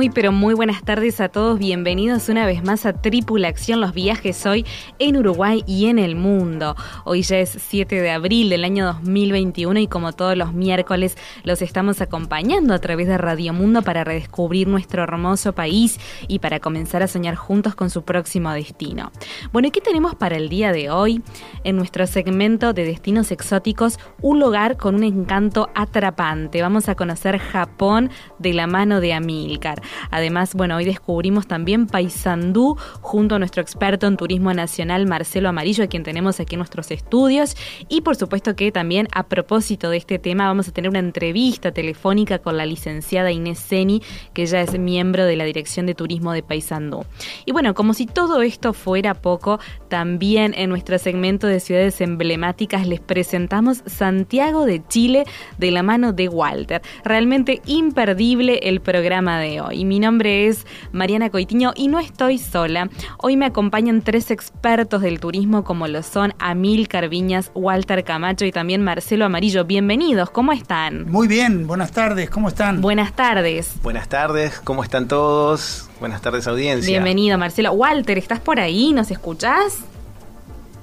Muy, pero muy buenas tardes a todos. Bienvenidos una vez más a Tripula Acción, los viajes hoy en Uruguay y en el mundo. Hoy ya es 7 de abril del año 2021 y como todos los miércoles los estamos acompañando a través de Radio Mundo para redescubrir nuestro hermoso país y para comenzar a soñar juntos con su próximo destino. Bueno, ¿y qué tenemos para el día de hoy? En nuestro segmento de destinos exóticos, un lugar con un encanto atrapante. Vamos a conocer Japón de la mano de Amil. Además, bueno, hoy descubrimos también Paysandú junto a nuestro experto en turismo nacional Marcelo Amarillo, a quien tenemos aquí nuestros estudios. Y por supuesto que también a propósito de este tema vamos a tener una entrevista telefónica con la licenciada Inés Seni, que ella es miembro de la Dirección de Turismo de Paysandú. Y bueno, como si todo esto fuera poco, también en nuestro segmento de ciudades emblemáticas les presentamos Santiago de Chile de la mano de Walter. Realmente imperdible el programa de hoy. Mi nombre es Mariana Coitiño y no estoy sola. Hoy me acompañan tres expertos del turismo como lo son Amil Carviñas, Walter Camacho y también Marcelo Amarillo. Bienvenidos, ¿cómo están? Muy bien, buenas tardes, ¿cómo están? Buenas tardes. Buenas tardes, ¿cómo están todos? Buenas tardes audiencia. Bienvenido Marcelo. Walter, ¿estás por ahí? ¿Nos escuchás?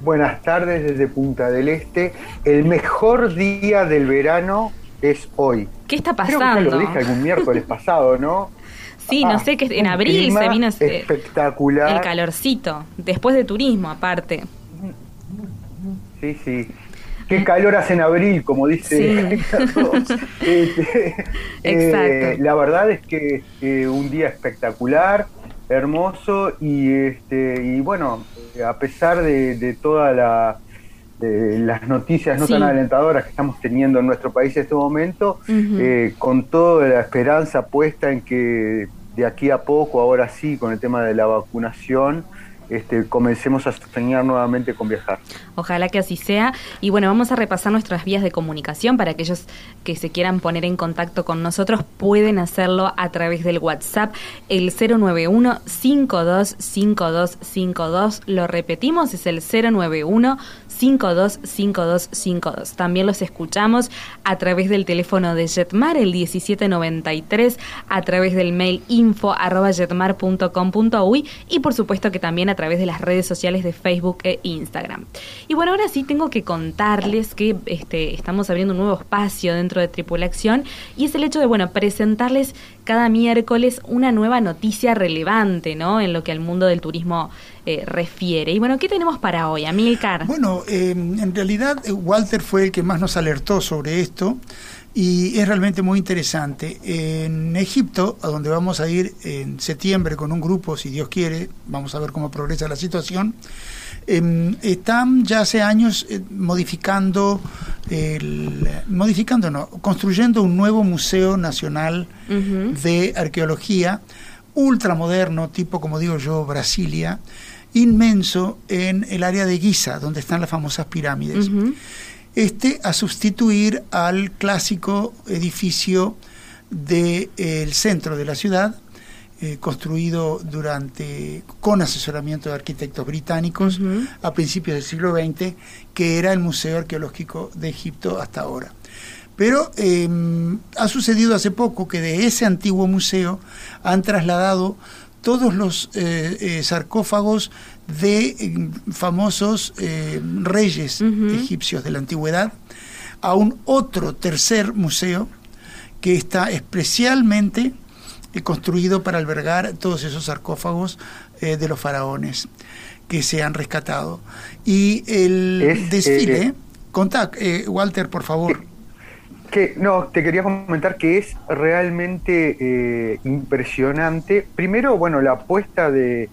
Buenas tardes desde Punta del Este. El mejor día del verano es hoy. ¿Qué está pasando? Creo que lo dije algún miércoles pasado, ¿no? Sí, no ah, sé, que en abril se vino espectacular. el calorcito, después de turismo aparte. Sí, sí. Qué calor hace en abril, como dice Carlos. Este, eh, la verdad es que eh, un día espectacular, hermoso y este y bueno, a pesar de, todas las noticias no tan alentadoras que estamos teniendo en nuestro país en este momento, eh, con toda la esperanza puesta en que de aquí a poco, ahora sí, con el tema de la vacunación, este, comencemos a soñar nuevamente con viajar. Ojalá que así sea. Y bueno, vamos a repasar nuestras vías de comunicación para aquellos que se quieran poner en contacto con nosotros, pueden hacerlo a través del WhatsApp, el 091 525252. Lo repetimos, es el 091 525252. También los escuchamos a través del teléfono de Jetmar, el 1793, a través del mail info arroba jetmar.com.uy y por supuesto que también a través de las redes sociales de Facebook e Instagram. Y bueno, ahora sí tengo que contarles que este, estamos abriendo un nuevo espacio dentro de Tripulación y es el hecho de, bueno, presentarles cada miércoles una nueva noticia relevante, ¿no? En lo que al mundo del turismo eh, refiere. Y bueno, ¿qué tenemos para hoy, Amilcar? Bueno, em, en realidad eh, Walter fue el que más nos alertó sobre esto y es realmente muy interesante. En Egipto, a donde vamos a ir en septiembre con un grupo, si Dios quiere, vamos a ver cómo progresa la situación, em, están ya hace años eh, modificando, el, modificando no, construyendo un nuevo Museo Nacional de Arqueología ultramoderno, tipo como digo yo, Brasilia, inmenso en el área de Giza, donde están las famosas pirámides. Este a sustituir al clásico edificio del centro de la ciudad, eh, construido durante con asesoramiento de arquitectos británicos a principios del siglo XX, que era el Museo Arqueológico de Egipto hasta ahora. Pero em, ha sucedido hace poco que de ese antiguo museo han trasladado todos los eh, eh, sarcófagos de em, famosos eh, reyes egipcios de la antigüedad a un otro tercer museo que está especialmente construido para albergar todos esos sarcófagos de los faraones que se han rescatado. Y el desfile Contá, eh, Walter, por favor. Que, no, te quería comentar que es realmente eh, impresionante. Primero, bueno, la apuesta de,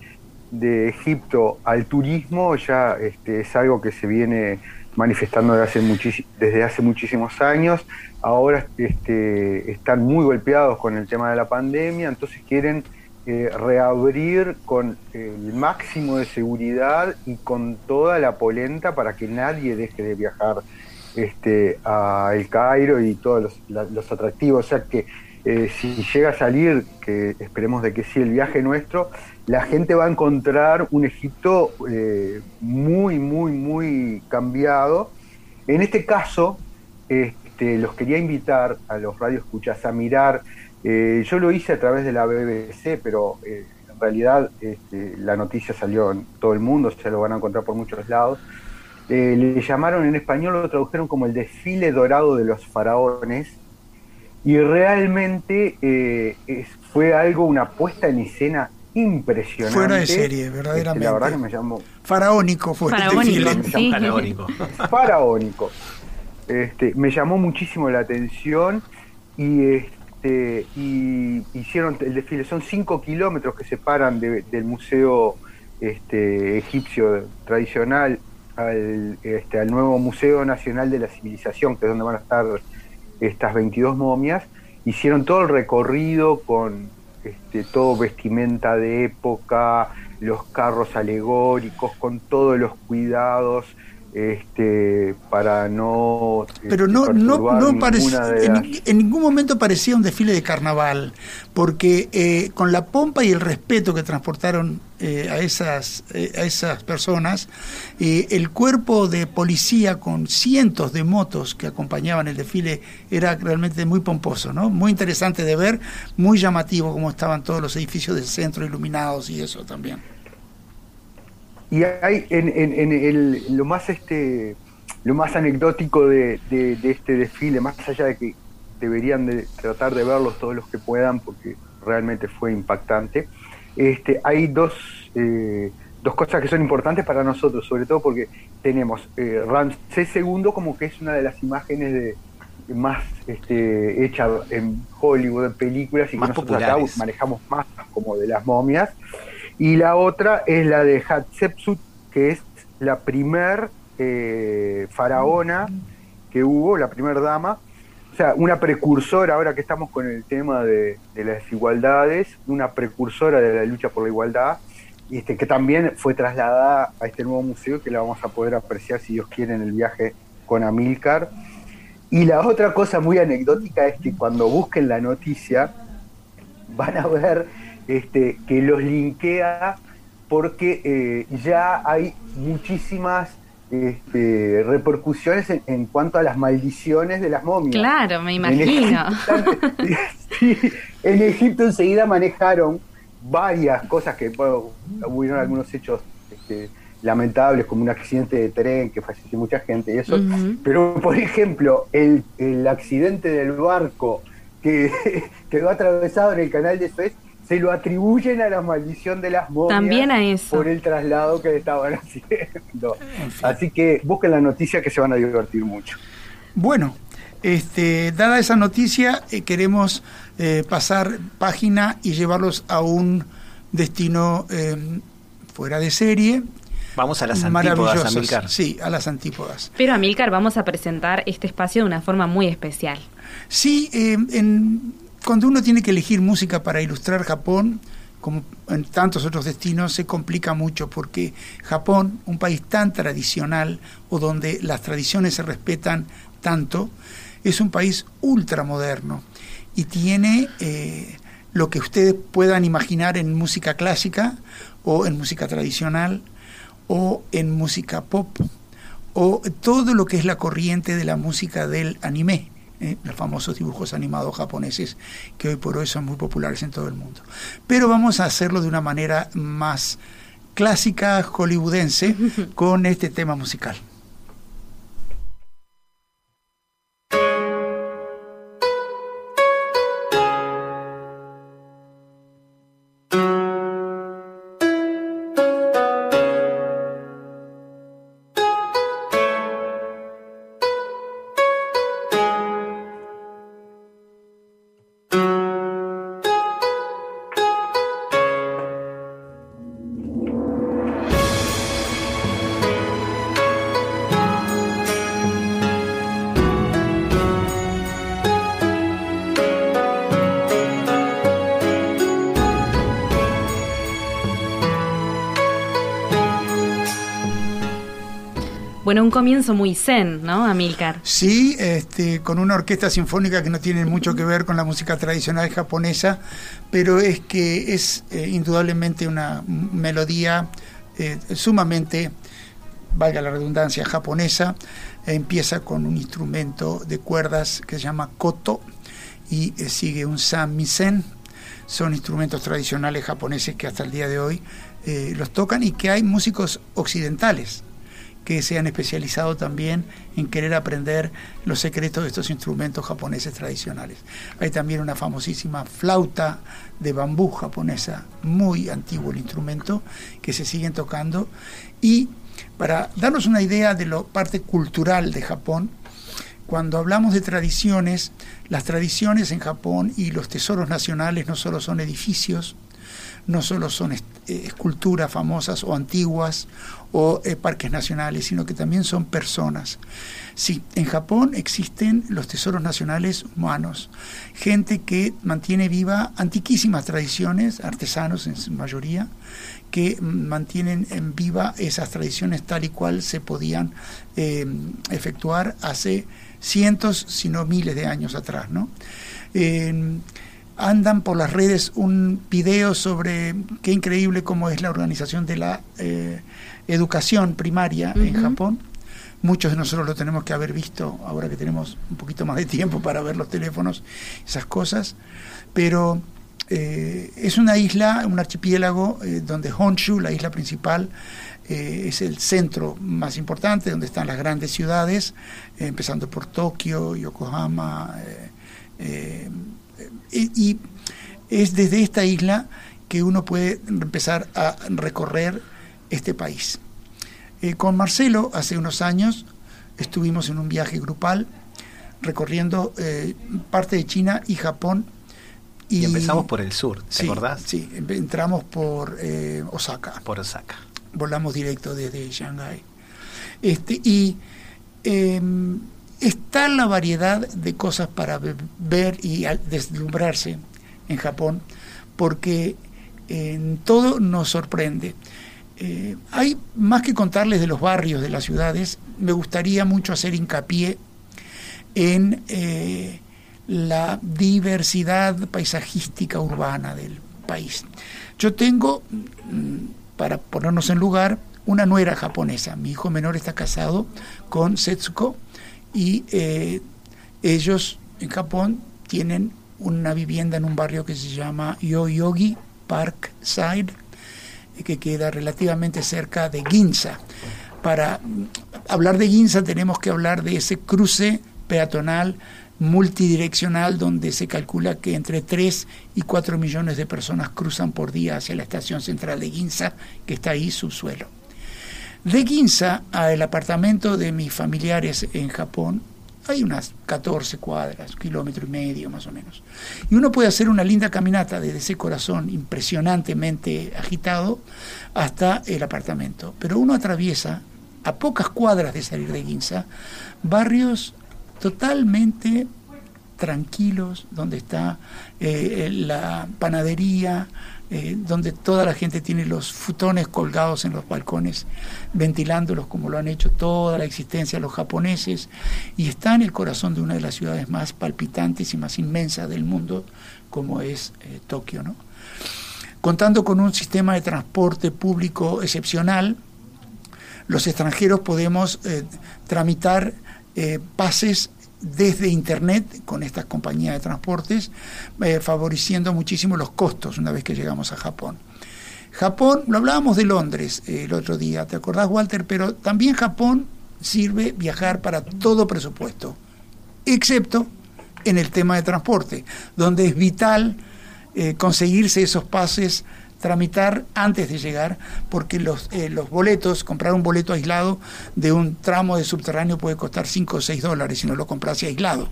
de Egipto al turismo ya este, es algo que se viene manifestando desde hace, muchísimos años. Ahora este, están muy golpeados con el tema de la pandemia, entonces quieren eh, reabrir con el máximo de seguridad y con toda la polenta para que nadie deje de viajar este, a El Cairo y todos los, atractivos. O sea que eh, si llega a salir, que esperemos de que sí, el viaje nuestro, la gente va a encontrar un Egipto eh, muy, muy, muy cambiado. En este caso, este, los quería invitar a los radioescuchas a mirar, eh, yo lo hice a través de la BBC, pero eh, en realidad este, la noticia salió en todo el mundo, se lo van a encontrar por muchos lados. le llamaron en español, lo tradujeron como el desfile dorado de los faraones, y realmente fue algo, una puesta en escena impresionante. Fuera de serie, verdaderamente. la verdad que me llamó. Faraónico fue Faraónico, este Faraónico. Faraónico. Este, me llamó muchísimo la atención y este y hicieron el desfile. Son cinco kilómetros que separan del museo este, egipcio tradicional al, este, al nuevo Museo Nacional de la Civilización, que es donde van a estar estas 22 momias. Hicieron todo el recorrido con este, todo vestimenta de época, los carros alegóricos, con todos los cuidados este, para no... Pero no, este, no, no parecía, en, ningún momento parecía un desfile de carnaval, porque eh, con la pompa y el respeto que transportaron eh, a, esas, eh, a esas personas, el cuerpo de policía con cientos de motos que acompañaban el desfile era realmente muy pomposo, ¿no? muy interesante de ver, muy llamativo como estaban todos los edificios del centro iluminados y eso también. Y hay en, en, el, lo más este lo más anecdótico de, este desfile, más allá de que deberían de tratar de verlos todos los que puedan, porque realmente fue impactante, este, hay dos, eh, dos cosas que son importantes para nosotros, sobre todo porque tenemos eh, Ramsés II como que es una de las imágenes de más este, hecha en Hollywood, en películas, y que nosotros acá manejamos más como de las momias. Y la otra es la de Hatshepsut, que es la primer eh, faraona que hubo, la primer dama. O sea, una precursora, ahora que estamos con el tema de, las desigualdades, una precursora de la lucha por la igualdad, y este, que también fue trasladada a este nuevo museo que la vamos a poder apreciar, si Dios quiere, en el viaje con Amílcar. Y la otra cosa muy anecdótica es que cuando busquen la noticia, van a ver este, que los linkea porque eh, ya hay muchísimas este, repercusiones en, cuanto a las maldiciones de las momias. Claro, me imagino. En Egipto, enseguida manejaron varias cosas que bueno, hubieron algunos hechos este, lamentables como un accidente de tren que falleció mucha gente y eso. Pero por ejemplo, el, el accidente del barco que quedó atravesado en el canal de Suez se lo atribuyen a la maldición de las momias También a eso. por el traslado que estaban haciendo. Así que busquen la noticia que se van a divertir mucho. Bueno, este, dada esa noticia, eh, queremos eh, pasar página y llevarlos a un destino eh, fuera de serie. Vamos a las antípodas, Amilcar. Sí, a las antípodas. Pero, Amilcar, vamos a presentar este espacio de una forma muy especial. Sí, en, cuando uno tiene que elegir música para ilustrar Japón, como en tantos otros destinos, se complica mucho porque Japón, un país tan tradicional o donde las tradiciones se respetan tanto, es un país ultramoderno y tiene eh, lo que ustedes puedan imaginar en música clásica o en música tradicional o en música pop o todo lo que es la corriente de la música del anime ¿eh? los famosos dibujos animados japoneses que hoy por hoy son muy populares en todo el mundo. Pero vamos a hacerlo de una manera más clásica hollywoodense con este tema musical. Comienzo muy zen, ¿no, Amilcar? Sí, este, con una orquesta sinfónica que no tiene mucho que ver con la música tradicional japonesa, pero es que es eh, indudablemente una melodía eh, sumamente, valga la redundancia, japonesa. empieza con un instrumento de cuerdas que se llama koto y eh, sigue un samisen. Son instrumentos tradicionales japoneses que hasta el día de hoy los tocan y que hay músicos occidentales que se han especializado también en querer aprender los secretos de estos instrumentos japoneses tradicionales. Hay también una famosísima flauta de bambú japonesa, muy antiguo el instrumento, que se siguen tocando. Y para darnos una idea de la parte cultural de Japón, cuando hablamos de tradiciones, las tradiciones en Japón y los tesoros nacionales no solo son edificios, no solo son eh, esculturas famosas o antiguas o eh, parques nacionales, sino que también son personas. Sí, en Japón existen los tesoros nacionales humanos, gente que mantiene viva antiquísimas tradiciones, artesanos en su mayoría, que mantienen en viva esas tradiciones tal y cual se podían eh, efectuar hace cientos, si no miles de años atrás. ¿no? Andan por las redes un video sobre qué increíble cómo es la organización de la eh, educación primaria en Japón. Muchos de nosotros lo tenemos que haber visto ahora que tenemos un poquito más de tiempo para ver los teléfonos, esas cosas. Pero eh, es una isla, un archipiélago eh, donde Honshu, la isla principal, es el centro más importante, donde están las grandes ciudades, empezando por Tokio, Yokohama, y es desde esta isla que uno puede empezar a recorrer este país. Eh, con Marcelo, hace unos años, estuvimos en un viaje grupal recorriendo eh, parte de China y Japón. Y, empezamos por el sur, ¿te sí, acordás? Sí, entramos por eh, Osaka. Por Osaka. Volamos directo desde Shanghái. Este, y em, está la variedad de cosas para ver y deslumbrarse en Japón, porque en todo nos sorprende. Eh, hay más que contarles de los barrios de las ciudades, me gustaría mucho hacer hincapié en eh, la diversidad paisajística urbana del país. Yo tengo, mm, para ponernos en lugar, una nuera japonesa. Mi hijo menor está casado con Setsuko, y eh, ellos en Japón tienen una vivienda en un barrio que se llama Yoyogi Parkside, que queda relativamente cerca de Ginza. Para hablar de Ginza tenemos que hablar de ese cruce peatonal multidireccional donde se calcula que entre 3 y 4 millones de personas cruzan por día hacia la estación central de Ginza, que está ahí subsuelo. De Ginza al apartamento de mis familiares en Japón hay unas 14 cuadras, kilómetro y medio más o menos. Y uno puede hacer una linda caminata desde ese corazón impresionantemente agitado hasta el apartamento. Pero uno atraviesa, a pocas cuadras de salir de Ginza, barrios totalmente tranquilos, donde está eh, la panadería, eh, donde toda la gente tiene los futones colgados en los balcones, ventilándolos como lo han hecho toda la existencia los japoneses, y está en el corazón de una de las ciudades más palpitantes y más inmensas del mundo, como es eh, Tokio. ¿no? Contando con un sistema de transporte público excepcional, los extranjeros podemos tramitar pases desde Internet con estas compañías de transportes, eh, favoreciendo muchísimo los costos una vez que llegamos a Japón. Japón, lo hablábamos de Londres eh, el otro día, ¿te acordás Walter? Pero también Japón sirve viajar para todo presupuesto, excepto en el tema de transporte, donde es vital eh, conseguirse esos pases tramitar antes de llegar, porque los, eh, los boletos, comprar un boleto aislado de un tramo de subterráneo puede costar 5 o 6 dólares si no lo compras aislado.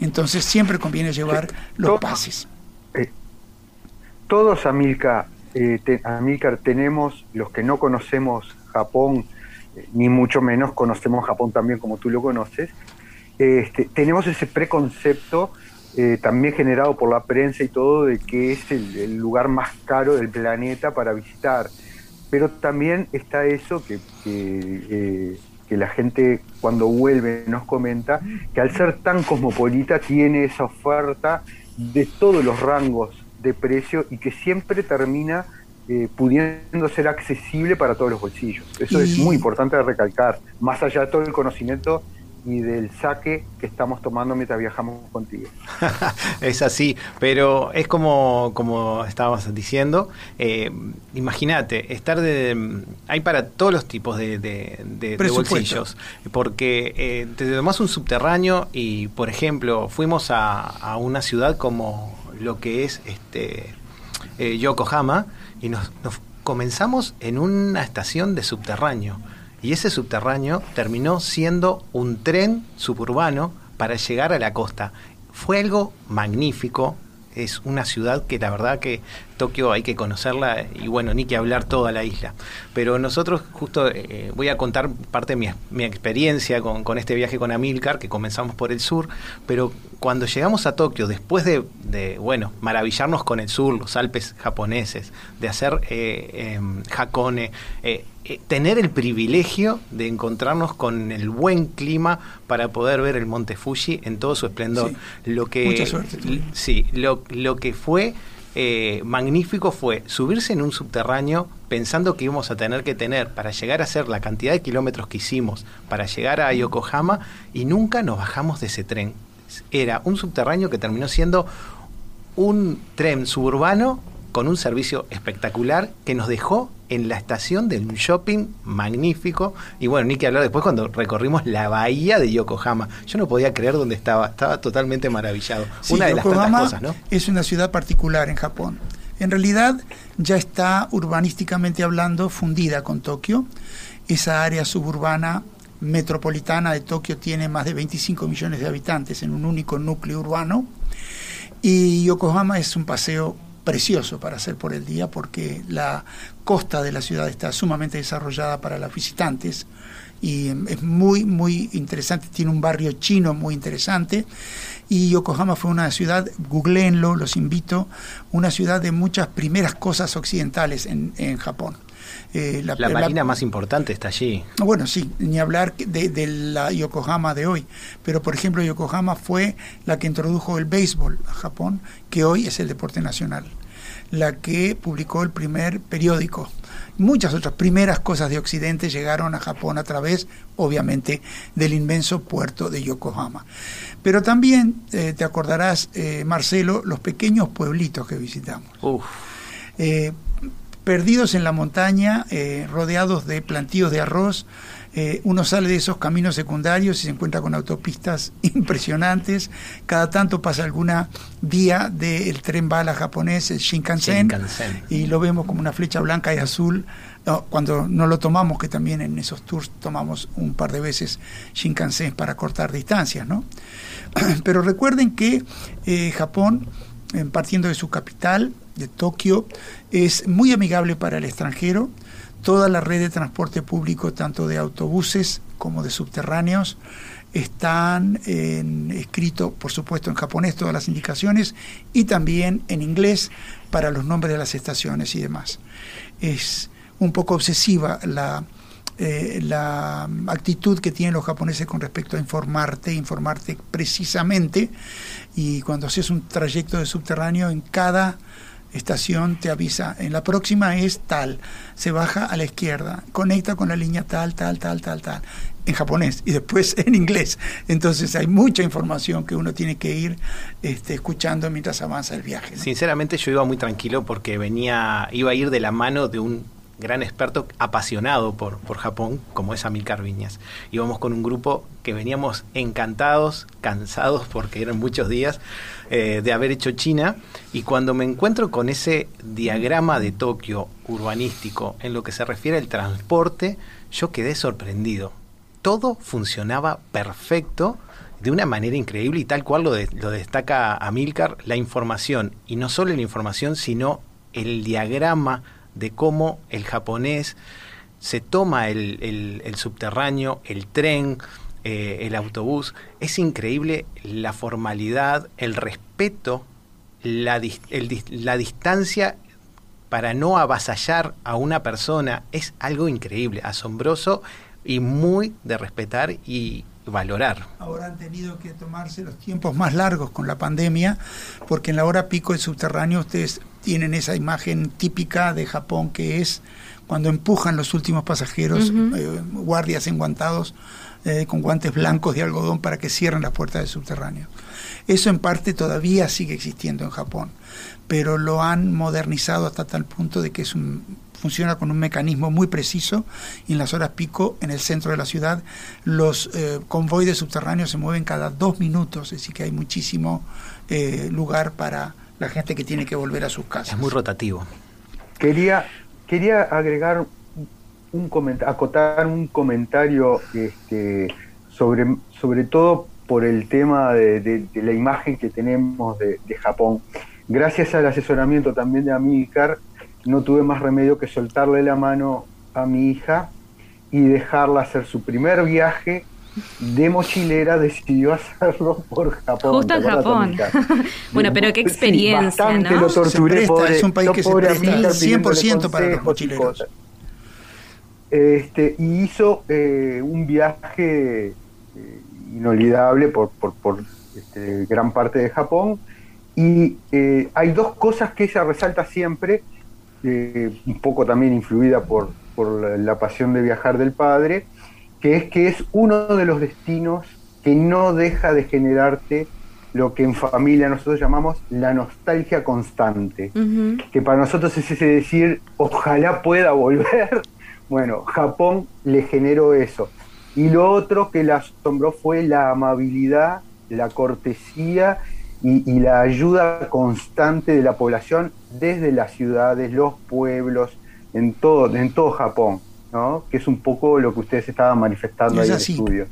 Entonces siempre conviene llevar los pases. Eh, todos, Amilcar, eh, tenemos, los que no conocemos Japón, ni mucho menos conocemos Japón también como tú lo conoces, este, tenemos ese preconcepto eh, también generado por la prensa y todo, de que es el, lugar más caro del planeta para visitar. Pero también está eso que, eh, que la gente cuando vuelve nos comenta, que al ser tan cosmopolita tiene esa oferta de todos los rangos de precio y que siempre termina eh, pudiendo ser accesible para todos los bolsillos. Eso es muy importante recalcar, más allá de todo el conocimiento y del saque que estamos tomando mientras viajamos contigo. es así, pero es como, como estábamos diciendo, eh, imagínate, estar de... Hay para todos los tipos de, bolsillos, porque eh, te tomás un subterráneo y, por ejemplo, fuimos a, una ciudad como lo que es este eh, Yokohama y nos comenzamos en una estación de subterráneo y ese subterráneo terminó siendo un tren suburbano para llegar a la costa. Fue algo magnífico, es una ciudad que la verdad que Tokio hay que conocerla y bueno, ni que hablar toda la isla. Pero nosotros justo eh, voy a contar parte de mi, experiencia con, este viaje con Amilcar, que comenzamos por el sur, pero cuando llegamos a Tokio, después de, bueno, maravillarnos con el sur, los Alpes japoneses, de hacer eh, em, Hakone, eh, tener el privilegio de encontrarnos con el buen clima para poder ver el monte Fuji en todo su esplendor. lo que, mucha suerte. Sí, lo, lo que fue eh, magnífico fue subirse en un subterráneo pensando que íbamos a tener que tener para llegar a hacer la cantidad de kilómetros que hicimos para llegar a Yokohama y nunca nos bajamos de ese tren. Era un subterráneo que terminó siendo un tren suburbano con un servicio espectacular que nos dejó en la estación de un shopping magnífico. Y bueno, ni que hablar después cuando recorrimos la bahía de Yokohama. Yo no podía creer dónde estaba, estaba totalmente maravillado. una de las tantas cosas, ¿no? Es una ciudad particular en Japón. En realidad ya está urbanísticamente hablando fundida con Tokio. Esa área suburbana metropolitana de Tokio tiene más de 25 millones de habitantes en un único núcleo urbano. Y Yokohama es un paseo precioso para hacer por el día porque la costa de la ciudad está sumamente desarrollada para los visitantes y es muy, muy interesante. Tiene un barrio chino muy interesante. Y Yokohama fue una ciudad, googleenlo, los invito, una ciudad de muchas primeras cosas occidentales en, en Japón. Eh, la, marina más importante está allí. Bueno, sí, ni hablar de, de, la Yokohama de hoy. Pero, por ejemplo, Yokohama fue la que introdujo el béisbol a Japón, que hoy es el deporte nacional la que publicó el primer periódico. Muchas otras primeras cosas de Occidente llegaron a Japón a través, obviamente, del inmenso puerto de Yokohama. Pero también eh, te acordarás, eh, Marcelo, los pequeños pueblitos que visitamos. Eh, perdidos en la montaña, rodeados de plantíos de arroz, eh, uno sale de esos caminos secundarios y se encuentra con autopistas impresionantes. Cada tanto pasa alguna vía del tren bala japonés, el Shinkansen, y lo vemos como una flecha blanca y azul. cuando no lo tomamos, que también en esos tours tomamos un par de veces Shinkansen para cortar distancias, ¿no? Pero recuerden que eh, Japón, partiendo de su capital, de Tokio, es muy amigable para el extranjero Toda la red de transporte público, tanto de autobuses como de subterráneos, están en, escrito, por supuesto, en japonés todas las indicaciones y también en inglés para los nombres de las estaciones y demás. Es un poco obsesiva la, eh, la actitud que tienen los japoneses con respecto a informarte, informarte precisamente. Y cuando haces un trayecto de subterráneo, en cada estación te avisa, en la próxima es tal, se baja a la izquierda, conecta con la línea tal, tal, tal, tal, tal, en japonés y después en inglés. Entonces hay mucha información que uno tiene que ir este, escuchando mientras avanza el viaje. Sinceramente yo iba muy tranquilo porque venía, iba a ir de la mano de un gran experto apasionado por, por Japón, como es Amilcar Viñas. Íbamos con un grupo que veníamos encantados, cansados, porque eran muchos días eh, de haber hecho China, y cuando me encuentro con ese diagrama de Tokio urbanístico en lo que se refiere al transporte, yo quedé sorprendido. Todo funcionaba perfecto de una manera increíble y tal cual lo, lo destaca Amilcar, la información, y no solo la información, sino el diagrama de cómo el japonés se toma el, subterráneo, el tren, eh, el autobús. Es increíble la formalidad, el respeto, la, la distancia para no avasallar a una persona. Es algo increíble, asombroso y muy de respetar y valorar. Ahora han tenido que tomarse los tiempos más largos con la pandemia, porque en la hora pico del subterráneo ustedes tienen esa imagen típica de Japón que es cuando empujan los últimos pasajeros, eh, guardias enguantados eh, con guantes blancos de algodón para que cierren las puertas del subterráneo. Eso en parte todavía sigue existiendo en Japón, pero lo han modernizado hasta tal punto de que es un, funciona con un mecanismo muy preciso y en las horas pico en el centro de la ciudad los eh, convoyes subterráneos se mueven cada dos minutos, decir que hay muchísimo lugar para la gente que tiene que volver a sus casas. Es muy rotativo. Quería Quería agregar un comentario, acotar un comentario este, sobre, sobre todo por el tema de, la imagen que tenemos de, Japón. Gracias al asesoramiento también de Amícar, no tuve más remedio que soltarle la mano a mi hija y dejarla hacer su primer viaje de mochilera decidió hacerlo por Japón. Justo en Japón. bueno, pero qué experiencia, bastante lo torturé. es un país que se presta 100% para los mochileros. Este, y hizo eh, un viaje eh, inolvidable por, por, por este, gran parte de Japón. Y eh, hay dos cosas que ella resalta siempre, un poco también influida por, por la pasión de viajar del padre, que es que es uno de los destinos que no deja de generarte lo que en familia nosotros llamamos la nostalgia constante, que para nosotros es ese decir, ojalá pueda volver. Bueno, Japón le generó eso. Y lo otro que la asombró fue la amabilidad, la cortesía y, y la ayuda constante de la población desde las ciudades, los pueblos, en todo, en todo Japón que es un poco lo que ustedes estaban manifestando ahí en el estudio.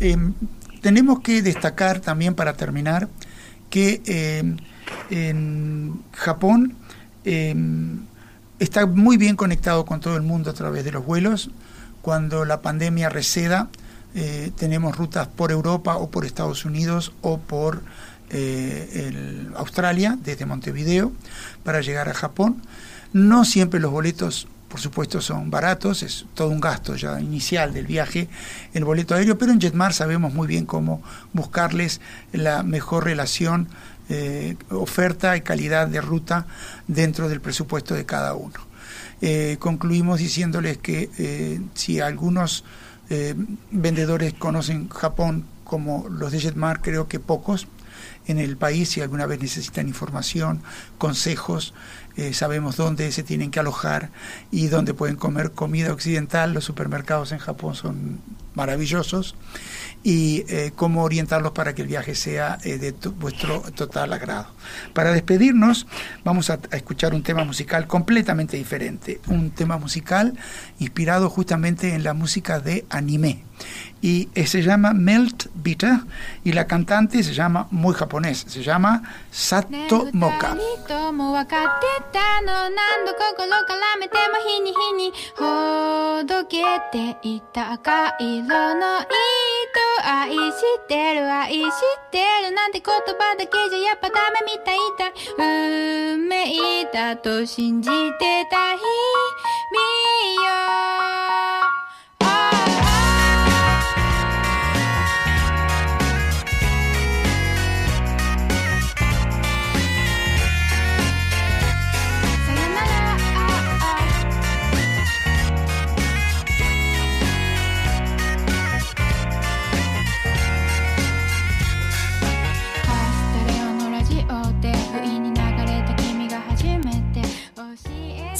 Em, tenemos que destacar también para terminar que em, en Japón em, está muy bien conectado con todo el mundo a través de los vuelos. Cuando la pandemia receda, eh, tenemos rutas por Europa o por Estados Unidos o por eh, Australia, desde Montevideo, para llegar a Japón. No siempre los boletos por supuesto son baratos, es todo un gasto ya inicial del viaje el boleto aéreo, pero en Jetmar sabemos muy bien cómo buscarles la mejor relación eh, oferta y calidad de ruta dentro del presupuesto de cada uno. Eh, concluimos diciéndoles que eh, si algunos vendedores conocen Japón como los de Jetmar, creo que pocos en el país, si alguna vez necesitan información, consejos, sabemos dónde se tienen que alojar y dónde pueden comer comida occidental. Los supermercados en Japón son maravillosos y eh, cómo orientarlos para que el viaje sea eh, de vuestro total agrado. Para despedirnos vamos a, escuchar un tema musical completamente diferente, un tema musical inspirado justamente en la música de anime y se llama Melt Bitter y la cantante se llama muy japonés, se llama Sato Moka. 愛してる愛してるなんて言葉だけじゃやっぱダメみたいだ。運命だと信じてた日。々よ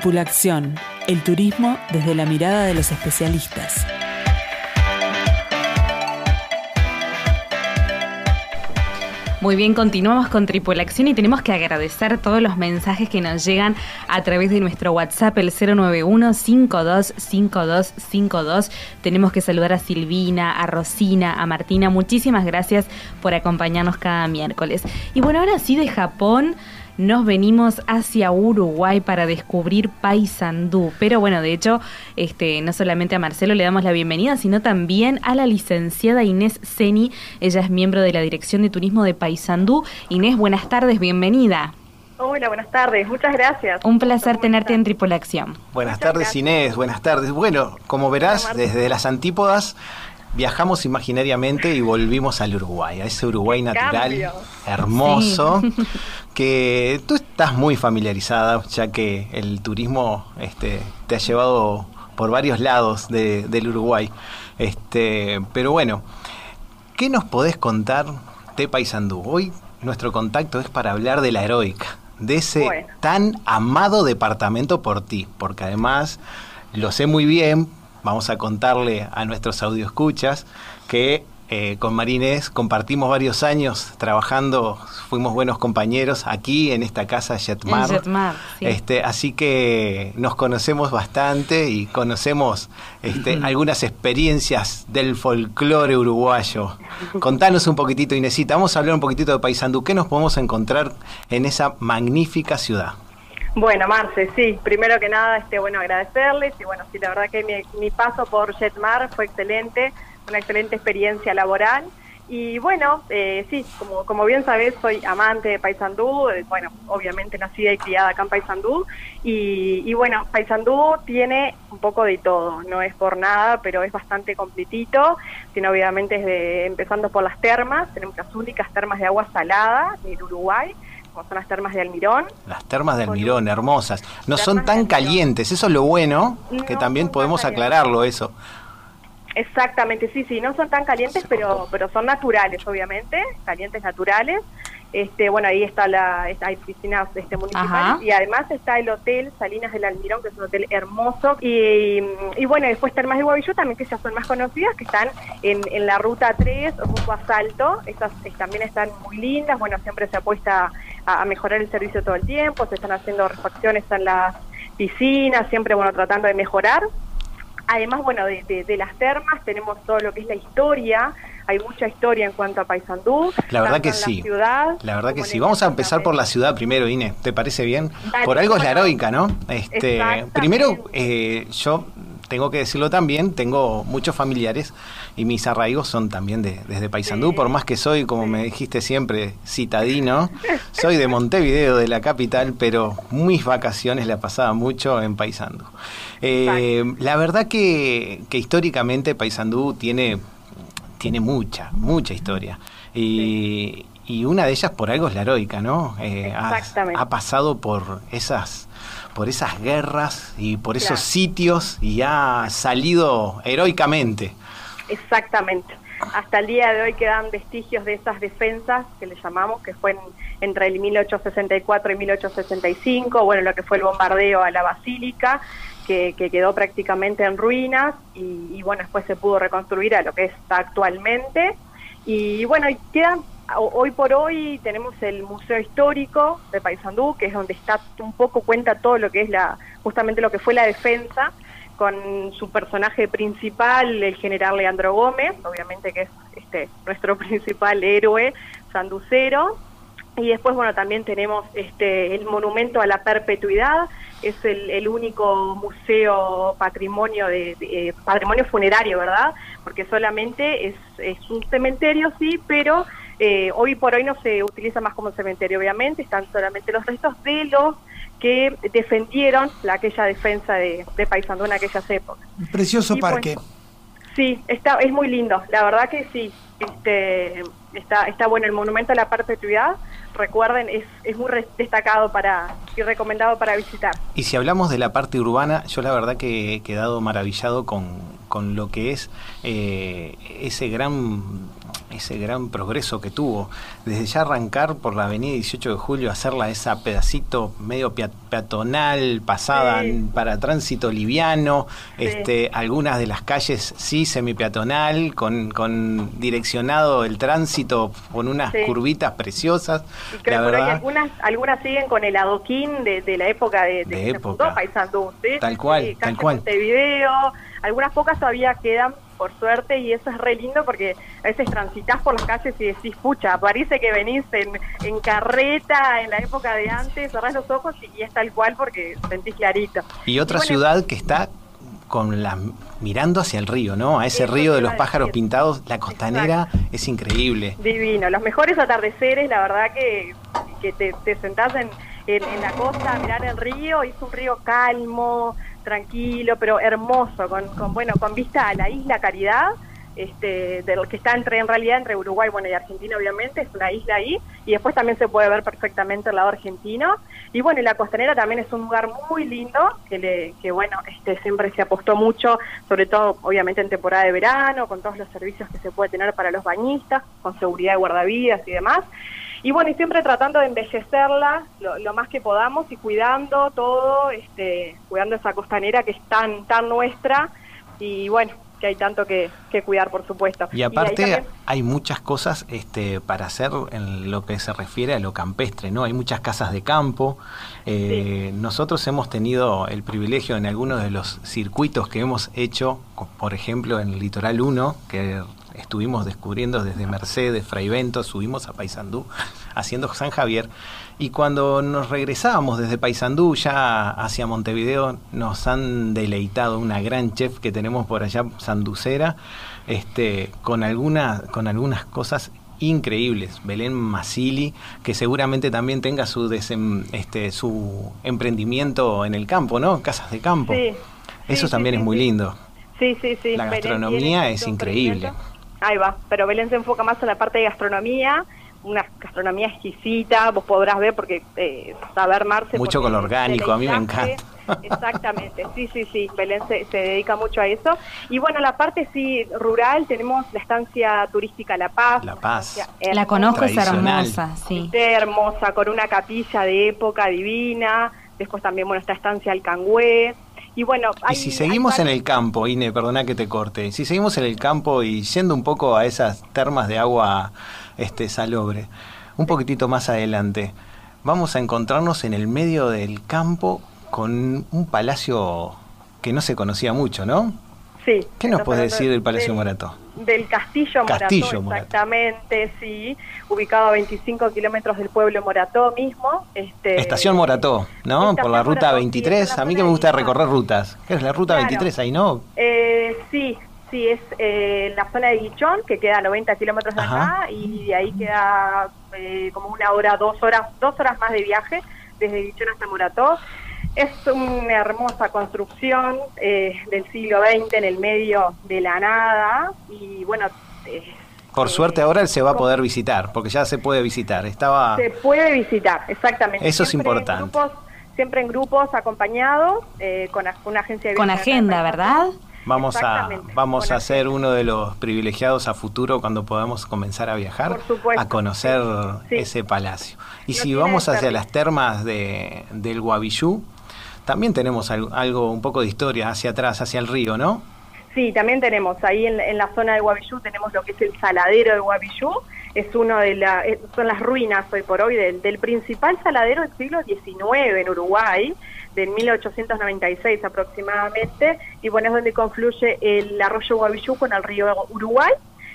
Tripulación, el turismo desde la mirada de los especialistas. Muy bien, continuamos con Tripulación y tenemos que agradecer todos los mensajes que nos llegan a través de nuestro WhatsApp, el 091-525252. Tenemos que saludar a Silvina, a Rosina, a Martina. Muchísimas gracias por acompañarnos cada miércoles. Y bueno, ahora sí de Japón nos venimos hacia Uruguay para descubrir Paysandú. Pero bueno, de hecho, este, no solamente a Marcelo le damos la bienvenida, sino también a la licenciada Inés Seni. Ella es miembro de la Dirección de Turismo de Paysandú. Inés, buenas tardes, bienvenida. Hola, buenas tardes, muchas gracias. Un placer tenerte en Tripulación. Buenas tardes Inés, buenas tardes. Bueno, como verás, desde las antípodas viajamos imaginariamente y volvimos al Uruguay, a ese Uruguay natural, hermoso, que tú estás muy familiarizada, ya que el turismo este, te ha llevado por varios lados del Uruguay. Este, pero bueno, ¿qué nos podés contar de Paysandú? Hoy nuestro contacto es para hablar de la heroica, de ese tan amado departamento por ti, porque además lo sé muy bien vamos a contarle a nuestros escuchas que eh, con Marines compartimos varios años trabajando, fuimos buenos compañeros aquí en esta casa Jetmar. este, así que nos conocemos bastante y conocemos este, algunas experiencias del folclore uruguayo. Contanos un poquitito, Inesita, vamos a hablar un poquitito de Paysandú. ¿Qué nos podemos encontrar en esa magnífica ciudad? Bueno, Marce, sí, primero que nada, este, bueno, agradecerles y bueno, sí, la verdad que mi, paso por Jetmar fue excelente, una excelente experiencia laboral y bueno, eh, sí, como, como bien sabes, soy amante de Paysandú, eh, bueno, obviamente nacida y criada acá en Paysandú y, y bueno, Paysandú tiene un poco de todo, no es por nada, pero es bastante completito, tiene obviamente desde, empezando por las termas, tenemos las únicas termas de agua salada en Uruguay, como son las termas de Almirón. Las termas de Almirón, hermosas. No son tan calientes, eso es lo bueno, que también podemos aclararlo eso. Exactamente, sí, sí, no son tan calientes, pero, pero son naturales, obviamente, calientes naturales. Este, bueno, ahí está la, hay piscinas este, municipales y además está el hotel Salinas del Almirón, que es un hotel hermoso. Y, y bueno, después Termas de Guavillú también, que ya son más conocidas, que están en, en la ruta 3, rumbo a Salto. Esas también están muy lindas. Bueno, siempre se apuesta a, mejorar el servicio todo el tiempo, se están haciendo refacciones en las piscinas, siempre, bueno, tratando de mejorar. Además, bueno, de, de, las termas tenemos todo lo que es la historia, hay mucha historia en cuanto a Paysandú. La verdad que sí. La, verdad que sí. Vamos a empezar por la ciudad primero, Ine. ¿Te parece bien? por algo es la heroica, ¿no? Este, primero, eh, yo tengo que decirlo también, tengo muchos familiares y mis arraigos son también de, desde Paysandú, por más que soy, como me dijiste siempre, citadino, soy de Montevideo, de la capital, pero mis vacaciones la pasaba mucho en Paysandú. Eh, la verdad que, que históricamente Paysandú tiene tiene mucha, mucha historia. Y, y una de ellas por algo es la heroica, ¿no? Eh, ha, pasado por esas por esas guerras y por esos sitios y ha salido heroicamente. Exactamente. Hasta el día de hoy quedan vestigios de esas defensas que le llamamos, que fue entre el 1864 y 1865, bueno, lo que fue el bombardeo a la basílica, que, quedó prácticamente en ruinas y, bueno, después se pudo reconstruir a lo que está actualmente. Y bueno, quedan, hoy por hoy tenemos el Museo Histórico de Paysandú, que es donde está un poco cuenta todo lo que es la justamente lo que fue la defensa con su personaje principal, el general Leandro Gómez, obviamente que es este nuestro principal héroe sanducero. Y después, bueno, también tenemos este el monumento a la perpetuidad, es el, único museo patrimonio de, eh, patrimonio funerario, ¿verdad? Porque solamente es, es un cementerio, sí, pero eh, hoy por hoy no se utiliza más como cementerio, obviamente, están solamente los restos de los que defendieron la, aquella defensa de, de Paysandú en aquellas épocas. Un precioso parque. sí, está, es muy lindo, la verdad que sí. Este, está, está bueno el monumento a la perpetuidad, recuerden, es, es muy destacado para y recomendado para visitar. Y si hablamos de la parte urbana, yo la verdad que he quedado maravillado con, con lo que es eh, ese gran ese gran progreso que tuvo. Desde ya arrancar por la avenida 18 de julio, hacerla esa pedacito medio peatonal, pasada para tránsito liviano, este, algunas de las calles sí semi-peatonal, con, con direccionado el tránsito con unas curvitas preciosas. Y creo que algunas, algunas siguen con el adoquín de, la época de, de, época. Paisandú, Tal cual, tal cual. video algunas pocas todavía quedan por suerte y eso es re lindo porque a veces transitas por las calles y decís, pucha, parece que venís en, en carreta en la época de antes, cerrás los ojos y, es tal cual porque sentís clarito. Y otra ciudad que está con la mirando hacia el río, ¿no? A ese río de los pájaros pintados, la costanera es increíble. Divino, los mejores atardeceres, la verdad que, que te, te sentás en, en, en, la costa a mirar el río, es un río calmo, tranquilo, pero hermoso, con, con, bueno, con vista a la isla Caridad, este, de lo que está entre en realidad entre Uruguay bueno y Argentina obviamente, es una isla ahí, y después también se puede ver perfectamente el lado argentino. Y bueno, y la costanera también es un lugar muy lindo, que le, que bueno, este siempre se apostó mucho, sobre todo obviamente en temporada de verano, con todos los servicios que se puede tener para los bañistas, con seguridad de guardavidas y demás. Y bueno, y siempre tratando de embellecerla lo, más que podamos y cuidando todo, este, cuidando esa costanera que es tan, tan nuestra. Y bueno, que hay tanto que, cuidar, por supuesto. Y aparte hay muchas cosas este, para hacer en lo que se refiere a lo campestre, ¿no? Hay muchas casas de campo. Eh, nosotros hemos tenido el privilegio en algunos de los circuitos que hemos hecho, por ejemplo en el Litoral 1, que estuvimos descubriendo desde Mercedes, Fraivento, subimos a Paysandú haciendo San Javier. Y cuando nos regresábamos desde Paysandú ya hacia Montevideo, nos han deleitado una gran chef que tenemos por allá, Sanducera, este, con, alguna, con algunas cosas increíbles. Belén Masili, que seguramente también tenga su, este, su emprendimiento en el campo, ¿no? Casas de campo. Eso también es muy lindo. Sí, sí, sí. La gastronomía es increíble. Ahí va, pero Belén se enfoca más en la parte de gastronomía, una gastronomía exquisita, vos podrás ver porque eh, saber Marce... Mucho con lo orgánico, a mí me encanta. Exactamente, sí, sí, sí, Belén se, dedica mucho a eso. Y bueno, la parte sí rural, tenemos la estancia turística La Paz. La Paz. La conozco, es hermosa, sí. hermosa, con una capilla de época divina. Después también, bueno, esta estancia Alcangüe. Y bueno, y si seguimos en el campo, Ine, perdona que te corte, si seguimos en el campo y yendo un poco a esas termas de agua este salobre, un poquitito más adelante, vamos a encontrarnos en el medio del campo con un palacio que no se conocía mucho, ¿no? Sí. ¿Qué nos puede decir del Palacio Morato? Del Castillo, Castillo Morató, exactamente, sí, ubicado a 25 kilómetros del pueblo Morató mismo. Este, Estación Morató, ¿no? Por la ruta 23, a mí que me gusta recorrer rutas. ¿Qué es la ruta 23 ahí, no? Eh, sí, sí, es eh, la zona de Guichón, que queda a 90 kilómetros de acá, y de ahí queda eh, como una hora, dos horas, dos horas más de viaje, desde Guichón hasta Morató. Es una hermosa construcción eh, del siglo XX en el medio de la nada y bueno... Por eh, suerte ahora se va a poder visitar, porque ya se puede visitar. Estaba... Se puede visitar, exactamente. Eso es importante. siempre en grupos acompañados, eh, con una agencia de... Con agenda, ¿verdad? Vamos a vamos a ser uno de los privilegiados a futuro cuando podamos comenzar a viajar, a conocer ese palacio. Y si vamos hacia las termas de, del Guavillú, también tenemos algo, un poco de historia hacia atrás, hacia el río, ¿no? Sí, también tenemos. Ahí en, la zona de Guavillú tenemos lo que es el saladero de Guavillú, es uno de eh, son las ruinas hoy por hoy del, del principal saladero del siglo XIX en Uruguay, del 1896 aproximadamente, y bueno, es donde confluye el arroyo Guavillú con el río Uruguay,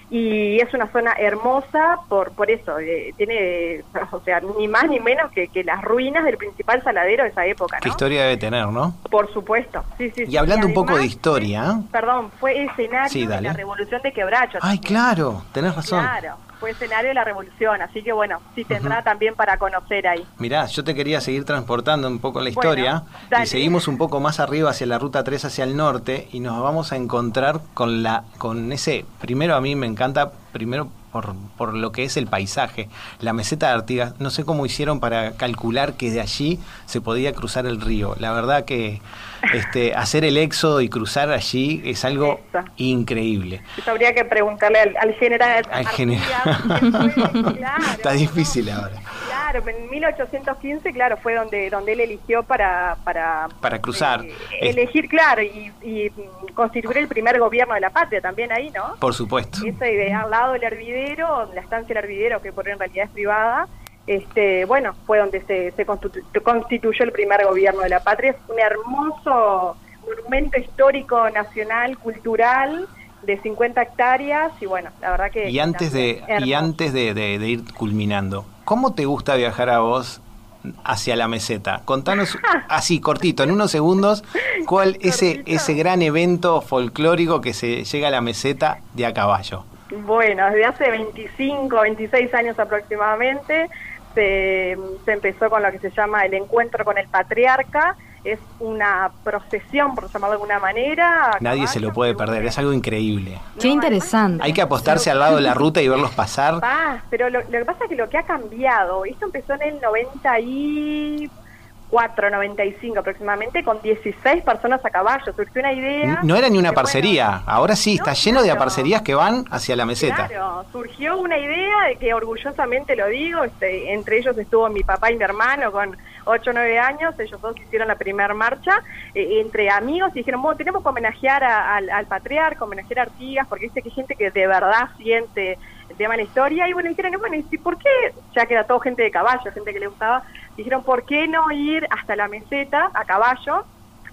y es una zona hermosa por por eso eh, tiene o sea ni más ni menos que, que, las ruinas del principal saladero de esa época ¿no? qué historia debe tener no por supuesto sí sí y hablando un poco de historia perdón fue escenario de la revolución de Quebracho ay claro tenés razón. Claro fue escenario de la revolución, así que bueno, sí tendrá también para conocer ahí. Mirá, yo te quería seguir transportando un poco la historia y seguimos un poco más arriba hacia la ruta 3 hacia el norte y nos vamos a encontrar con la con ese primero a mí me encanta primero por, por, lo que es el paisaje. La meseta de Artigas, no sé cómo hicieron para calcular que de allí se podía cruzar el río. La verdad que este, hacer el éxodo y cruzar allí es algo increíble. Eso habría que preguntarle al, general. Al general. Está difícil ahora. Claro, en 1815, claro, fue donde donde él eligió para... Para, para cruzar. Eh, elegir, claro, y, y, constituir el primer gobierno de la patria también ahí, ¿no? Por supuesto. Esa idea, al lado del hervidero, la estancia del hervidero, que por en realidad es privada, este, bueno, fue donde se, se constituyó el primer gobierno de la patria. Es un hermoso monumento histórico nacional, cultural, de 50 hectáreas y bueno, la verdad que... Y antes, de, y antes de, ir culminando, ¿cómo te gusta viajar a vos hacia la meseta? Contanos así, cortito, en unos segundos, cuál es ese, ese gran evento folclórico que se llega a la meseta de a caballo. Bueno, desde hace 25, 26 años aproximadamente se, se empezó con lo que se llama el encuentro con el patriarca, es una procesión, por llamarlo de alguna manera. Nadie se lo puede perder, es algo increíble. Qué interesante. Hay que apostarse al lado de la ruta y verlos pasar. pero lo, lo, que pasa es que lo que ha cambiado, esto empezó en el 90 y 4.95 aproximadamente, con 16 personas a caballo. Surgió una idea. No era ni una parcería, ahora sí, está lleno de parcerías que van hacia la meseta. Claro, surgió una idea de que orgullosamente lo digo, este, entre ellos estuvo mi papá y mi hermano con 8 o 9 años, ellos dos hicieron la primera marcha, eh, entre amigos, y dijeron, bueno, tenemos que homenajear al, patriarca, homenajear a Artigas, porque dice que hay gente que de verdad siente el tema de la historia, y bueno, dijeron, bueno, ¿y por qué? Ya queda todo gente de caballo, gente que le gustaba, dijeron, ¿por qué no ir hasta la meseta a caballo?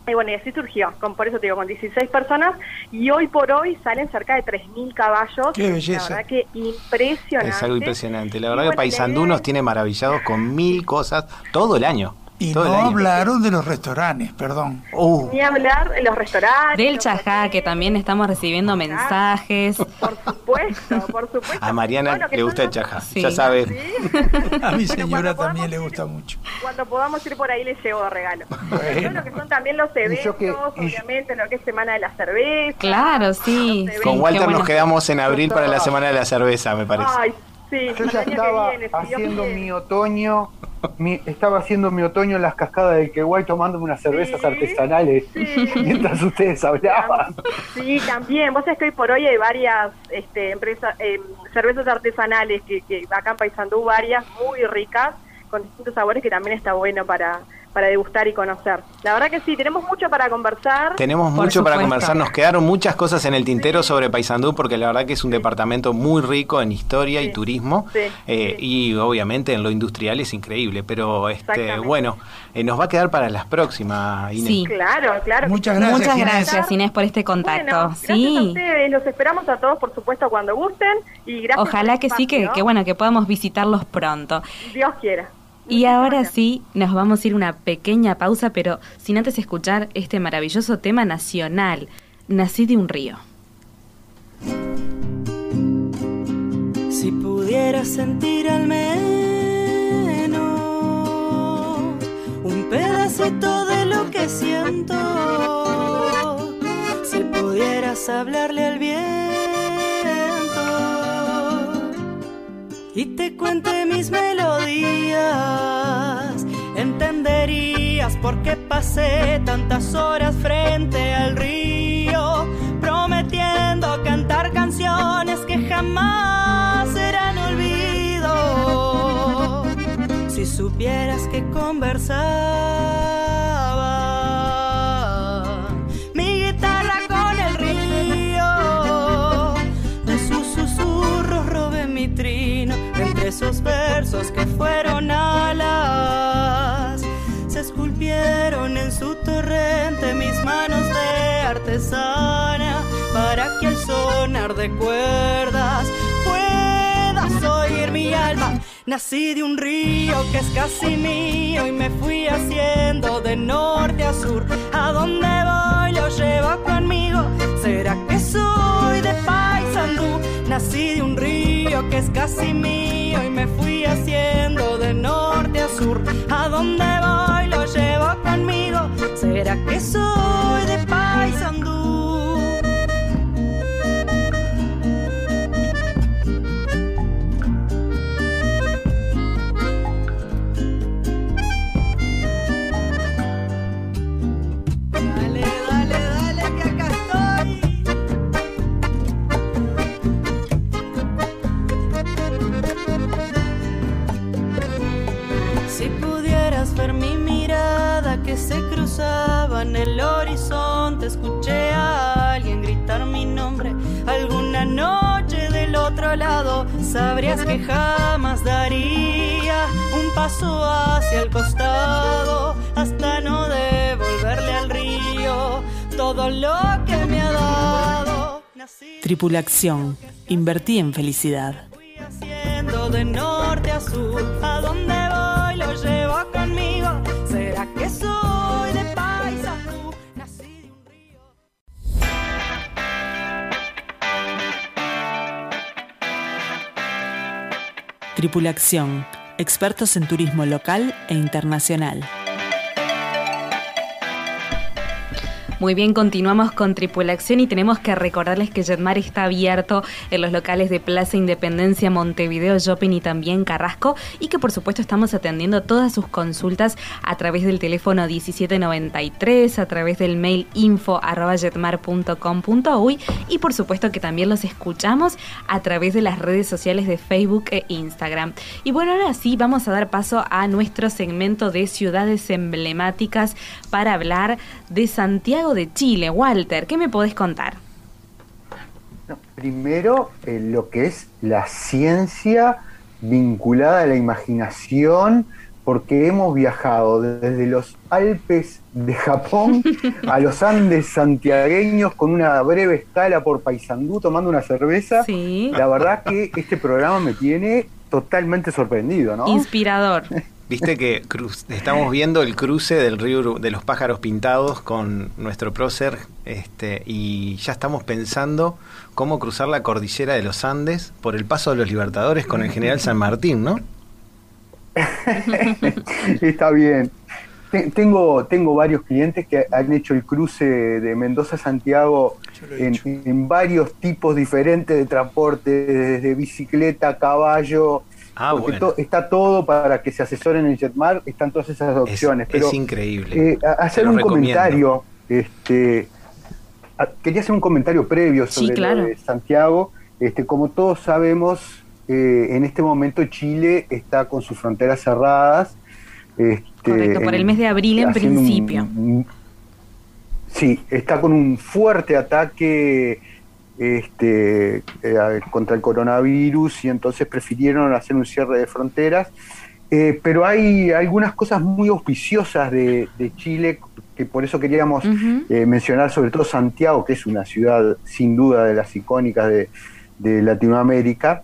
Y bueno, y así surgió, con, por eso te digo, con 16 personas, y hoy por hoy salen cerca de 3.000 caballos. ¡Qué belleza! La verdad que impresionante. Es algo impresionante. La verdad que Paisandú nos tiene maravillados con mil cosas todo el año. Y no hablaron de los restaurantes, perdón. Uh. Ni hablar de los restaurantes. Del chajá, que también estamos recibiendo mensajes. Por supuesto, por supuesto. A Mariana le gusta el chajá, ya sabes. A mi señora también le gusta mucho. Cuando podamos ir por ahí le llevo regalo. Bueno. lo que son también los eventos, obviamente, lo que es Semana de la Cerveza. Claro, sí. Con Walter nos quedamos en abril para la Semana de la Cerveza, me parece. Ay, sí, Yo ya estaba haciendo mi otoño estaba haciendo mi otoño en las cascadas del Queguay tomándome unas cervezas artesanales mientras ustedes hablaban. Sí, también. Vos sabés que hoy por hoy hay varias este, empresas, eh, cervezas artesanales que, que acá en Paysandú, varias muy ricas, con distintos sabores que también está bueno para, para degustar y conocer. La verdad que sí, tenemos mucho para conversar. Tenemos mucho para conversar, nos quedaron muchas cosas en el tintero sobre Paysandú porque la verdad que es un departamento muy rico en historia y turismo eh, y obviamente en lo industrial es increíble, pero este bueno, eh, nos va a quedar para las próximas, Inés. Sí, claro, claro. Muchas gracias. Muchas gracias, Inés, por este contacto. sí. a ustedes, los esperamos a todos, por supuesto, cuando gusten y gracias. Ojalá que sí, que, que bueno, que podamos visitarlos pronto. Dios quiera. Y ahora sí, nos vamos a ir una pequeña pausa, pero sin antes escuchar este maravilloso tema nacional, Nací de un río. Si pudiera sentir al menos un pedacito de lo que siento, si pudieras hablarle al viento y te cuente mis melodías, entenderías por qué pasé tantas horas frente al río, prometiendo cantar canciones que jamás serán olvido. Si supieras que conversaba sonar de cuerdas puedas oír mi alma. Nací de un río que es casi mío y me fui haciendo de norte a sur. A donde voy lo llevo conmigo. ¿Será que soy de Paysandú? Nací de un río que es casi mío y me fui haciendo de norte a sur. A donde voy lo llevo conmigo. ¿Será que soy de Paysandú? Allá en el horizonte escuché a alguien gritar mi nombre. Alguna noche del otro lado sabrías que jamás daría un paso hacia el costado hasta no devolverle al río todo lo que me ha dado. Tripulación. Invertí en felicidad. Fui haciendo de norte a sur. Tripulación. Expertos en turismo local e internacional. Muy bien, continuamos con Tripulación y tenemos que recordarles que Jetmar está abierto en los locales de Plaza Independencia, Montevideo, Shopping y también Carrasco y que por supuesto estamos atendiendo todas sus consultas a través del teléfono 1793, a través del mail info y por supuesto que también los escuchamos a través de las redes sociales de Facebook e Instagram. Y bueno, ahora sí vamos a dar paso a nuestro segmento de ciudades emblemáticas para hablar de Santiago de Chile. Walter, ¿qué me podés contar? primero, eh, lo que es la ciencia vinculada a la imaginación, porque hemos viajado desde los Alpes de Japón a los Andes santiagueños con una breve escala por Paysandú tomando una cerveza. La verdad que este programa me tiene totalmente sorprendido, ¿no? Inspirador. Viste que estamos viendo el cruce del río de los pájaros pintados con nuestro prócer este, y ya estamos pensando cómo cruzar la cordillera de los Andes por el paso de los Libertadores con el general San Martín, ¿no? Está bien. Tengo, tengo varios clientes que han hecho el cruce de Mendoza a Santiago en, en, varios tipos diferentes de transporte, desde bicicleta, caballo, Ah, está todo para que se asesoren en Jetmar, están todas esas opciones. Es, es increíble. Eh, hacer un comentario, este, quería hacer un comentario previo sobre Santiago. Este, como todos sabemos, eh, en este momento Chile está con sus fronteras cerradas. Este, Correcto, por el mes de abril en principio. sí, está con un fuerte ataque este, eh, contra el coronavirus y entonces prefirieron hacer un cierre de fronteras. Eh, pero hay algunas cosas muy auspiciosas de, Chile que por eso queríamos eh, mencionar, sobre todo Santiago, que es una ciudad sin duda de las icónicas de, Latinoamérica,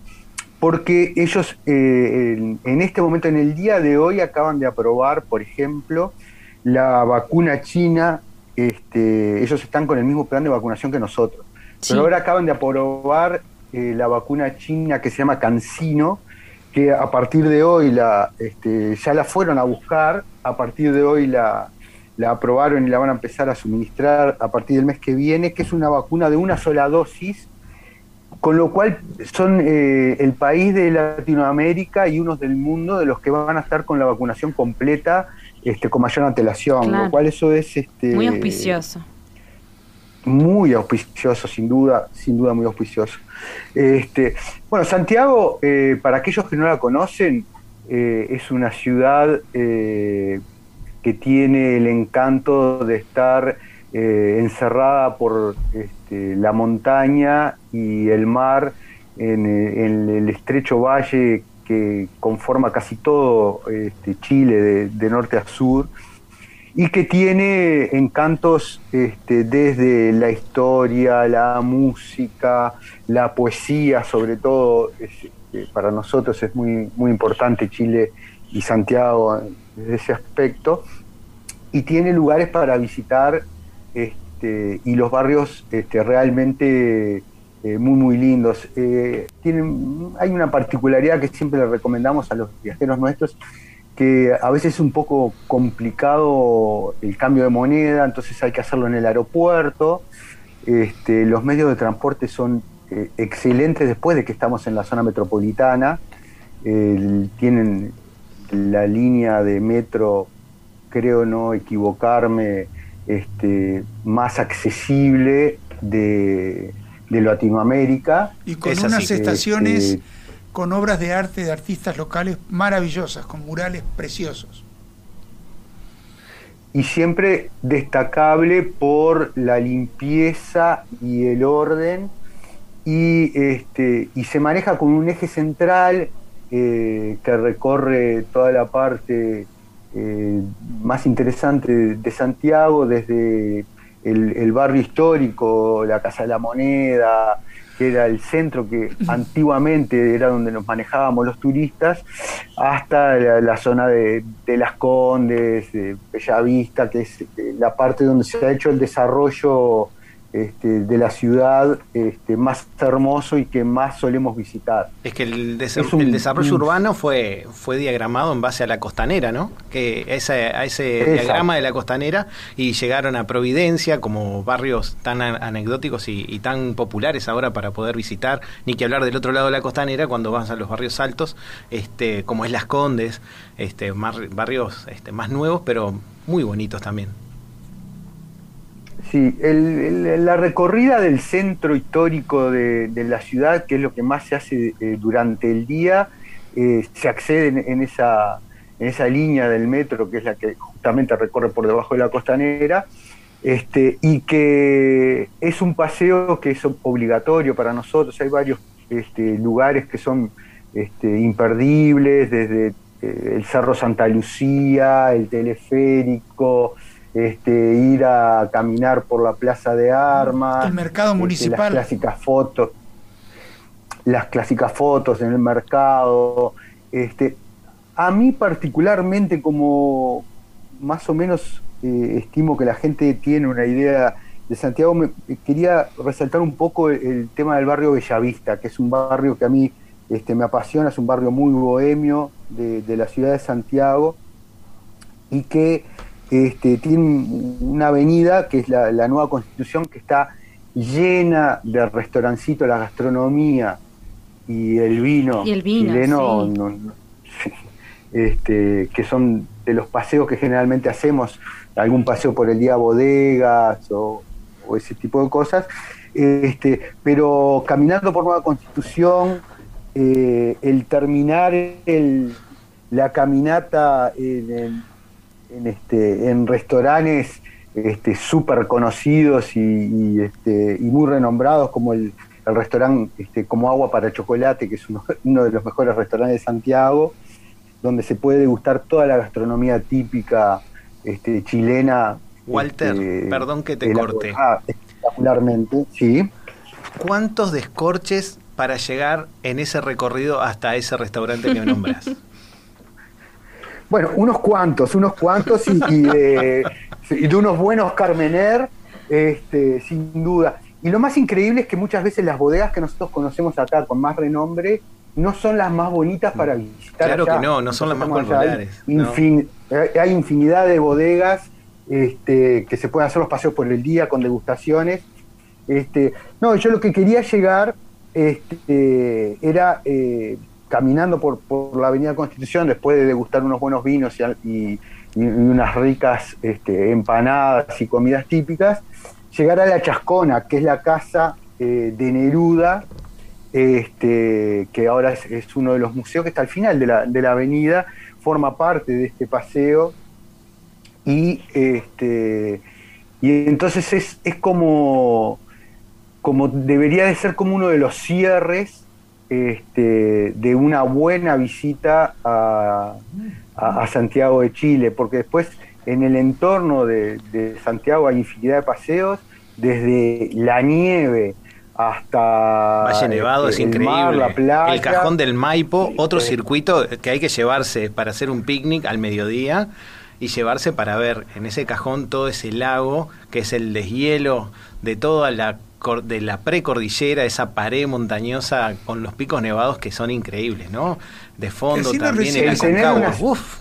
porque ellos en, este momento, en el día de hoy, acaban de aprobar, por ejemplo, la vacuna china. Este, ellos están con el mismo plan de vacunación que nosotros. Pero ahora acaban de aprobar eh, la vacuna china que se llama Cancino, que a partir de hoy la, este, ya la fueron a buscar, a partir de hoy la, la aprobaron y la van a empezar a suministrar a partir del mes que viene, que es una vacuna de una sola dosis, con lo cual son eh, el país de Latinoamérica y unos del mundo de los que van a estar con la vacunación completa este, con mayor antelación, lo cual eso es... Este, Muy auspicioso muy auspicioso, sin duda, sin duda muy auspicioso. Este, bueno, Santiago, eh, para aquellos que no la conocen, eh, es una ciudad eh, que tiene el encanto de estar encerrada por este, la montaña y el mar en, el estrecho valle que conforma casi todo este, Chile de norte a sur y que tiene encantos este, desde la historia, la música, la poesía, sobre todo, este, para nosotros es muy, muy importante Chile y Santiago desde ese aspecto, y tiene lugares para visitar este, y los barrios realmente eh, muy, muy lindos. Eh, tienen, hay una particularidad que siempre le recomendamos a los viajeros nuestros, que a veces es un poco complicado el cambio de moneda, entonces hay que hacerlo en el aeropuerto. Este, los medios de transporte son eh, excelentes después de que estamos en la zona metropolitana. tienen la línea de metro, creo no equivocarme, este, más accesible de, Latinoamérica. Y con unas estaciones... Este, con obras de arte de artistas locales maravillosas, con murales preciosos. y siempre destacable por la limpieza y el orden y, este, y se maneja con un eje central eh, que recorre toda la parte eh, más interesante de Santiago, desde el, barrio histórico, la Casa de la Moneda, que era el centro que antiguamente era donde nos manejábamos los turistas, hasta la, zona de, Las Condes, de Bellavista, que es eh, la parte donde se ha hecho el desarrollo este, de la ciudad este, más hermoso y que más solemos visitar. Es que el, desarrollo urbano fue, fue diagramado en base a la costanera, ¿no? Que ese, a ese diagrama de la costanera y llegaron a Providencia como barrios tan anecdóticos y, tan populares ahora para poder visitar, ni que hablar del otro lado de la costanera cuando vas a los barrios altos, este, como es Las Condes, este, barrios este, más nuevos, pero muy bonitos también. Sí, la recorrida del centro histórico de, la ciudad, que es lo que más se hace eh, durante el día, eh, se accede en, esa, en esa línea del metro, que es la que justamente recorre por debajo de la costanera, este, y que es un paseo que es obligatorio para nosotros. Hay varios este, lugares que son este, imperdibles, desde eh, el Cerro Santa Lucía, el teleférico, este, ir a caminar por la plaza de armas, el mercado este, municipal, las clásicas fotos, las clásicas fotos en el mercado. Este, a mí particularmente como más o menos eh, estimo que la gente tiene una idea de Santiago, me, quería resaltar un poco el, tema del barrio Bellavista, que es un barrio que a mí este, me apasiona, es un barrio muy bohemio de, de la ciudad de Santiago y que este, tiene una avenida que es la, nueva constitución que está llena de restaurancitos, la gastronomía y el vino, y el chileno, este, que son de los paseos que generalmente hacemos, algún paseo por el día bodegas o, ese tipo de cosas, este, pero caminando por Nueva Constitución, eh, el terminar el, la caminata en, en, este, en restaurantes este, súper conocidos y, este, y muy renombrados como el, el restaurante este, como Agua para Chocolate, que es uno, de los mejores restaurantes de Santiago, donde se puede degustar toda la gastronomía típica este, chilena. Walter, este, perdón que te corte. Espectacularmente, sí. ¿Cuántos descorches para llegar en ese recorrido hasta ese restaurante que nombras? Bueno, unos cuantos, unos cuantos y, de, unos buenos Carmener, este, sin duda. Y lo más increíble es que muchas veces las bodegas que nosotros conocemos acá con más renombre no son las más bonitas para visitar. Claro que no, no son las más populares. Hay, infinidad de bodegas este, que se pueden hacer los paseos por el día con degustaciones. Este, no, yo lo que quería llegar este, era eh, caminando por, por, la Avenida Constitución, después de degustar unos buenos vinos y, unas ricas este, empanadas y comidas típicas, llegar a La Chascona, que es la casa eh, de Neruda, este, que ahora es, uno de los museos que está al final de la, de la avenida, forma parte de este paseo. Y, este, y entonces es, es como, como debería de ser como uno de los cierres este, de una buena visita a, Santiago de Chile, porque después en el entorno de, Santiago hay infinidad de paseos, desde la nieve hasta Valle Nevado es este, increíble. el cajón del Maipo, otro circuito que hay que llevarse para hacer un picnic al mediodía y llevarse para ver en ese cajón todo ese lago que es el deshielo de toda la de la precordillera, esa pared montañosa con los picos nevados que son increíbles, ¿no? De fondo también el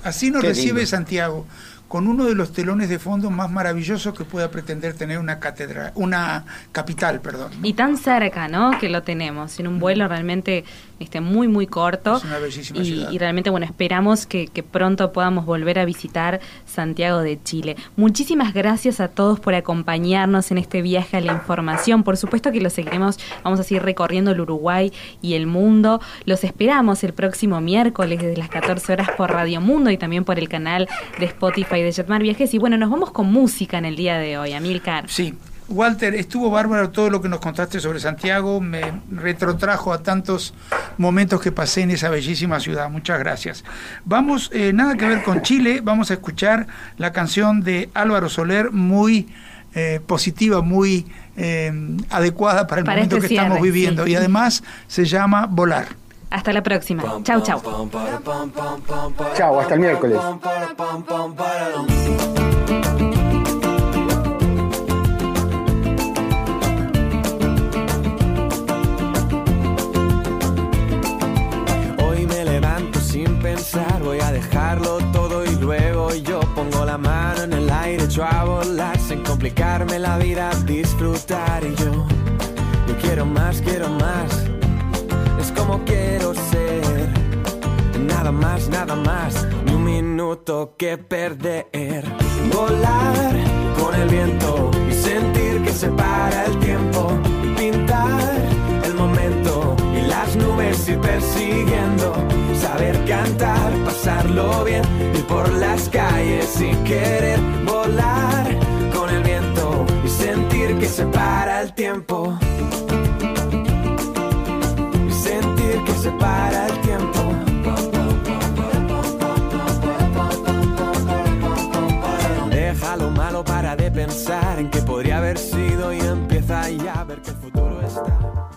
Así nos recibe Santiago, con uno de los telones de fondo más maravillosos que pueda pretender tener una catedral, una capital, perdón. Y tan cerca, ¿no? Que lo tenemos, en un vuelo realmente este, muy, muy corto. Es una bellísima y, ciudad. y realmente, bueno, esperamos que, que pronto podamos volver a visitar Santiago de Chile. Muchísimas gracias a todos por acompañarnos en este viaje a la información. Por supuesto que lo seguiremos, vamos a seguir recorriendo el Uruguay y el mundo. Los esperamos el próximo miércoles desde las 14 horas por Radio Mundo y también por el canal de Spotify de Jetmar Viajes. Y bueno, nos vamos con música en el día de hoy, Amilcar. Sí, Walter, estuvo bárbaro todo lo que nos contaste sobre Santiago, me retrotrajo a tantos momentos que pasé en esa bellísima ciudad. Muchas gracias. Vamos, eh, nada que ver con Chile, vamos a escuchar la canción de Álvaro Soler, muy eh, positiva, muy eh, adecuada para el Para momento este que estamos viviendo sí. y además se llama Volar. Hasta la próxima. Chau, chau. Chao, hasta el miércoles. Voy a dejarlo todo y luego yo pongo la mano en el aire, echo a volar sin complicarme la vida, disfrutar y yo, yo quiero más, quiero más, es como quiero ser, nada más, nada más, ni un minuto que perder, volar con el viento y sentir que se para el tiempo, las nubes ir persiguiendo, saber cantar, pasarlo bien, ir por las calles y querer volar con el viento y sentir que se para el tiempo. Y sentir que se para el tiempo. Deja lo malo para de pensar en que podría haber sido y empieza ya a ver que el futuro está.